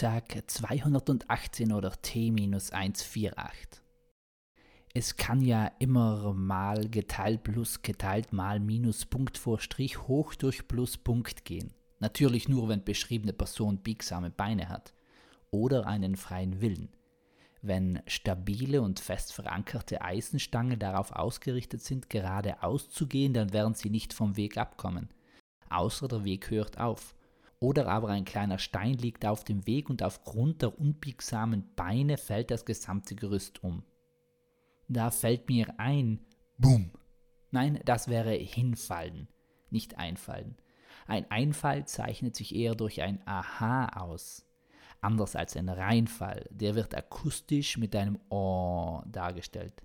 Stichtag 218 oder T-148. Es kann ja immer mal geteilt plus geteilt mal minus Punkt vor Strich hoch durch plus Punkt gehen. Natürlich nur, wenn beschriebene Person biegsame Beine hat oder einen freien Willen. Wenn stabile und fest verankerte Eisenstangen darauf ausgerichtet sind, geradeaus zu gehen, dann werden sie nicht vom Weg abkommen. Außer der Weg hört auf. Oder aber ein kleiner Stein liegt auf dem Weg und aufgrund der unbiegsamen Beine fällt das gesamte Gerüst um. Da fällt mir ein, Boom. Nein, das wäre hinfallen, nicht einfallen. Ein Einfall zeichnet sich eher durch ein Aha aus. Anders als ein Reinfall, der wird akustisch mit einem Oh dargestellt.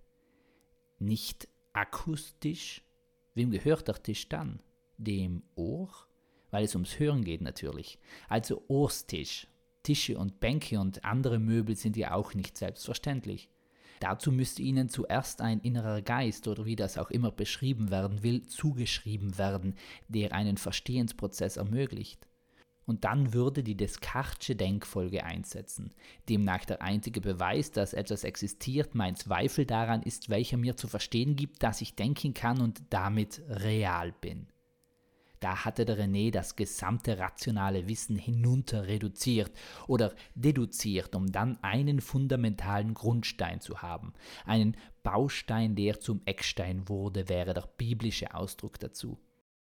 Nicht akustisch. Wem gehört der Tisch dann? Dem Ohr? Weil es ums Hören geht natürlich. Also Ohrstisch. Tische und Bänke und andere Möbel sind ja auch nicht selbstverständlich. Dazu müsste ihnen zuerst ein innerer Geist oder wie das auch immer beschrieben werden will, zugeschrieben werden, der einen Verstehensprozess ermöglicht. Und dann würde die Descartesche Denkfolge einsetzen. Demnach der einzige Beweis, dass etwas existiert, mein Zweifel daran ist, welcher mir zu verstehen gibt, dass ich denken kann und damit real bin. Da hatte der René das gesamte rationale Wissen hinunter reduziert oder deduziert, um dann einen fundamentalen Grundstein zu haben. Einen Baustein, der zum Eckstein wurde, wäre der biblische Ausdruck dazu.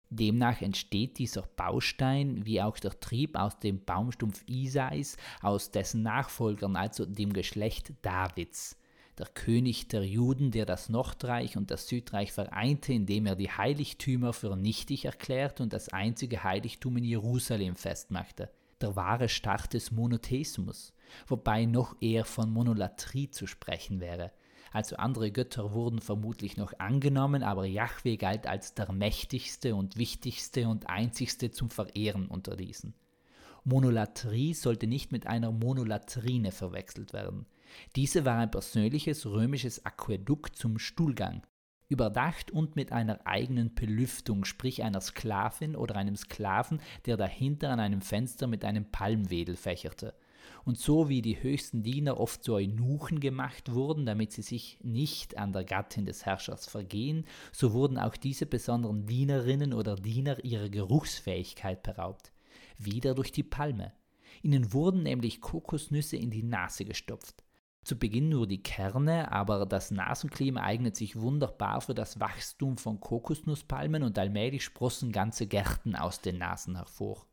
Demnach entsteht dieser Baustein wie auch der Trieb aus dem Baumstumpf Isais, aus dessen Nachfolgern, also dem Geschlecht Davids der König der Juden, der das Nordreich und das Südreich vereinte, indem er die Heiligtümer für nichtig erklärt und das einzige Heiligtum in Jerusalem festmachte. Der wahre Start des Monotheismus, wobei noch eher von Monolatrie zu sprechen wäre. Also andere Götter wurden vermutlich noch angenommen, aber Yahweh galt als der mächtigste und wichtigste und einzigste zum Verehren unter diesen. Monolatrie sollte nicht mit einer Monolatrine verwechselt werden. Diese war ein persönliches römisches Aquädukt zum Stuhlgang, überdacht und mit einer eigenen Belüftung, sprich einer Sklavin oder einem Sklaven, der dahinter an einem Fenster mit einem Palmwedel fächerte. Und so wie die höchsten Diener oft zu Eunuchen gemacht wurden, damit sie sich nicht an der Gattin des Herrschers vergehen, so wurden auch diese besonderen Dienerinnen oder Diener ihrer Geruchsfähigkeit beraubt. Wieder durch die Palme. Ihnen wurden nämlich Kokosnüsse in die Nase gestopft. Zu Beginn nur die Kerne, aber das Nasenklima eignet sich wunderbar für das Wachstum von Kokosnusspalmen und allmählich sprossen ganze Gärten aus den Nasen hervor.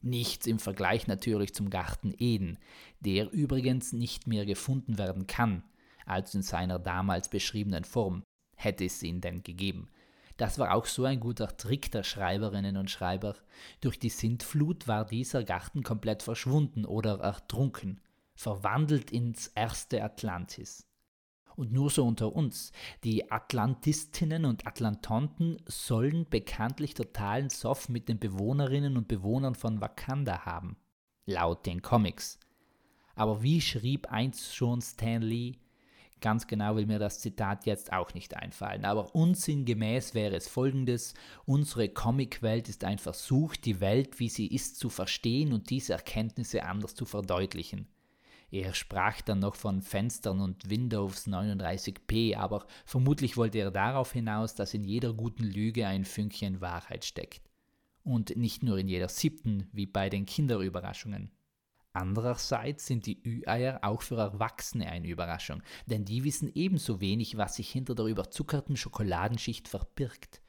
Nichts im Vergleich natürlich zum Garten Eden, der übrigens nicht mehr gefunden werden kann, als in seiner damals beschriebenen Form, hätte es ihn denn gegeben. Das war auch so ein guter Trick der Schreiberinnen und Schreiber. Durch die Sintflut war dieser Garten komplett verschwunden oder ertrunken verwandelt ins erste Atlantis. Und nur so unter uns, die Atlantistinnen und Atlantonten sollen bekanntlich totalen Soft mit den Bewohnerinnen und Bewohnern von Wakanda haben, laut den Comics. Aber wie schrieb einst schon Stan Lee? Ganz genau will mir das Zitat jetzt auch nicht einfallen, aber unsinngemäß wäre es folgendes, unsere Comicwelt ist ein Versuch, die Welt, wie sie ist, zu verstehen und diese Erkenntnisse anders zu verdeutlichen. Er sprach dann noch von Fenstern und Windows 39p, aber vermutlich wollte er darauf hinaus, dass in jeder guten Lüge ein Fünkchen Wahrheit steckt. Und nicht nur in jeder siebten, wie bei den Kinderüberraschungen. Andererseits sind die Ü-Eier auch für Erwachsene eine Überraschung, denn die wissen ebenso wenig, was sich hinter der überzuckerten Schokoladenschicht verbirgt.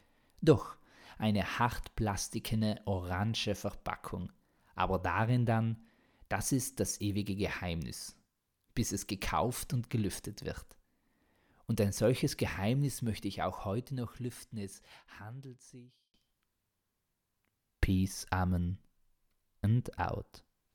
Doch eine hartplastikene orange Verpackung, aber darin dann das ist das ewige Geheimnis, bis es gekauft und gelüftet wird. Und ein solches Geheimnis möchte ich auch heute noch lüften. Es handelt sich. Peace, Amen and out.